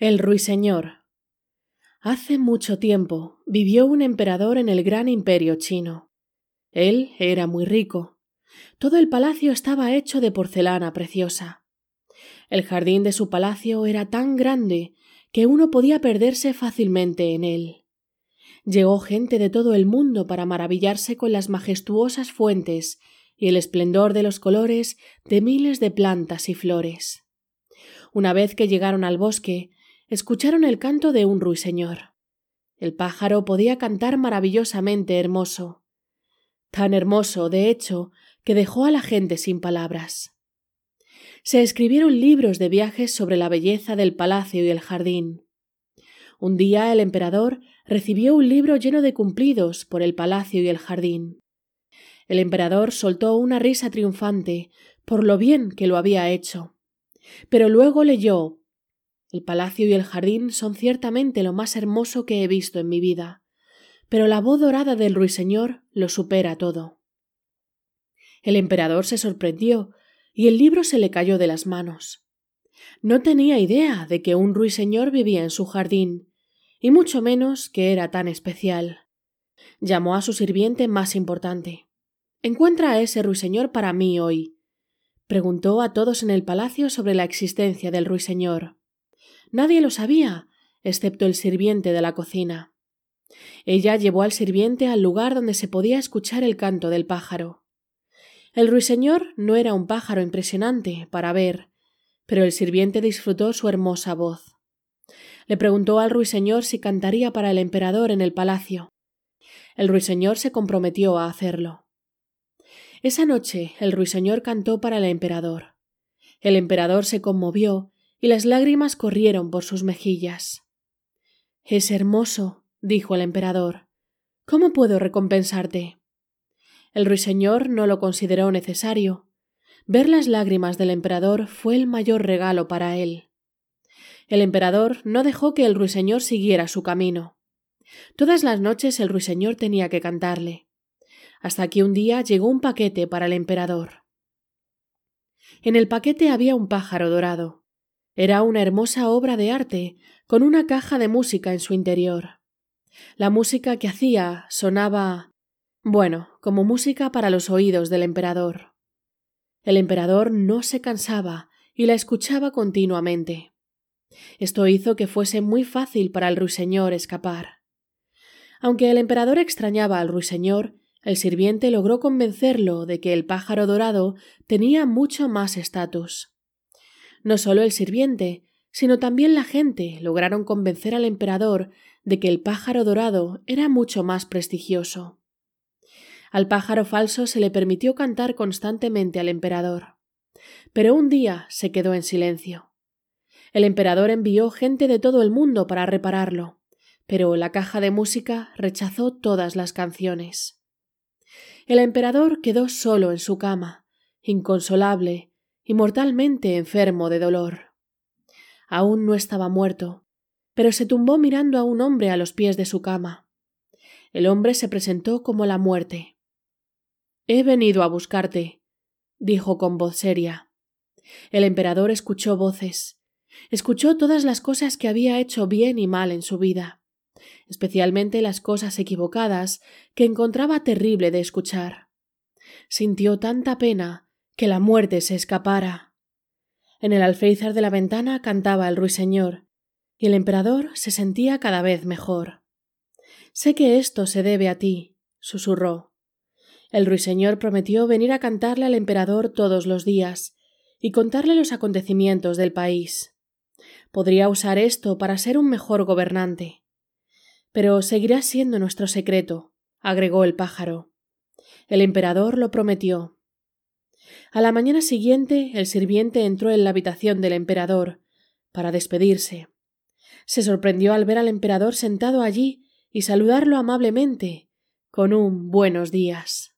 El ruiseñor. Hace mucho tiempo vivió un emperador en el gran imperio chino. Él era muy rico. Todo el palacio estaba hecho de porcelana preciosa. El jardín de su palacio era tan grande que uno podía perderse fácilmente en él. Llegó gente de todo el mundo para maravillarse con las majestuosas fuentes y el esplendor de los colores de miles de plantas y flores. Una vez que llegaron al bosque, escucharon el canto de un ruiseñor. El pájaro podía cantar maravillosamente hermoso. Tan hermoso, de hecho, que dejó a la gente sin palabras. Se escribieron libros de viajes sobre la belleza del palacio y el jardín. Un día el emperador recibió un libro lleno de cumplidos por el palacio y el jardín. El emperador soltó una risa triunfante por lo bien que lo había hecho. Pero luego leyó el palacio y el jardín son ciertamente lo más hermoso que he visto en mi vida, pero la voz dorada del ruiseñor lo supera todo. El emperador se sorprendió y el libro se le cayó de las manos. No tenía idea de que un ruiseñor vivía en su jardín, y mucho menos que era tan especial. Llamó a su sirviente más importante. Encuentra a ese ruiseñor para mí hoy. Preguntó a todos en el palacio sobre la existencia del ruiseñor. Nadie lo sabía, excepto el sirviente de la cocina. Ella llevó al sirviente al lugar donde se podía escuchar el canto del pájaro. El ruiseñor no era un pájaro impresionante para ver, pero el sirviente disfrutó su hermosa voz. Le preguntó al ruiseñor si cantaría para el emperador en el palacio. El ruiseñor se comprometió a hacerlo. Esa noche el ruiseñor cantó para el emperador. El emperador se conmovió y las lágrimas corrieron por sus mejillas. Es hermoso, dijo el emperador. ¿Cómo puedo recompensarte? El ruiseñor no lo consideró necesario. Ver las lágrimas del emperador fue el mayor regalo para él. El emperador no dejó que el ruiseñor siguiera su camino. Todas las noches el ruiseñor tenía que cantarle. Hasta que un día llegó un paquete para el emperador. En el paquete había un pájaro dorado. Era una hermosa obra de arte, con una caja de música en su interior. La música que hacía sonaba bueno, como música para los oídos del emperador. El emperador no se cansaba y la escuchaba continuamente. Esto hizo que fuese muy fácil para el ruiseñor escapar. Aunque el emperador extrañaba al ruiseñor, el sirviente logró convencerlo de que el pájaro dorado tenía mucho más estatus. No solo el sirviente, sino también la gente lograron convencer al emperador de que el pájaro dorado era mucho más prestigioso. Al pájaro falso se le permitió cantar constantemente al emperador. Pero un día se quedó en silencio. El emperador envió gente de todo el mundo para repararlo, pero la caja de música rechazó todas las canciones. El emperador quedó solo en su cama, inconsolable, y mortalmente enfermo de dolor. Aún no estaba muerto, pero se tumbó mirando a un hombre a los pies de su cama. El hombre se presentó como la muerte. He venido a buscarte, dijo con voz seria. El emperador escuchó voces, escuchó todas las cosas que había hecho bien y mal en su vida, especialmente las cosas equivocadas que encontraba terrible de escuchar. Sintió tanta pena que la muerte se escapara. En el alféizar de la ventana cantaba el ruiseñor, y el emperador se sentía cada vez mejor. Sé que esto se debe a ti, susurró. El ruiseñor prometió venir a cantarle al emperador todos los días y contarle los acontecimientos del país. Podría usar esto para ser un mejor gobernante. Pero seguirá siendo nuestro secreto, agregó el pájaro. El emperador lo prometió. A la mañana siguiente el sirviente entró en la habitación del emperador para despedirse. Se sorprendió al ver al emperador sentado allí y saludarlo amablemente con un buenos días.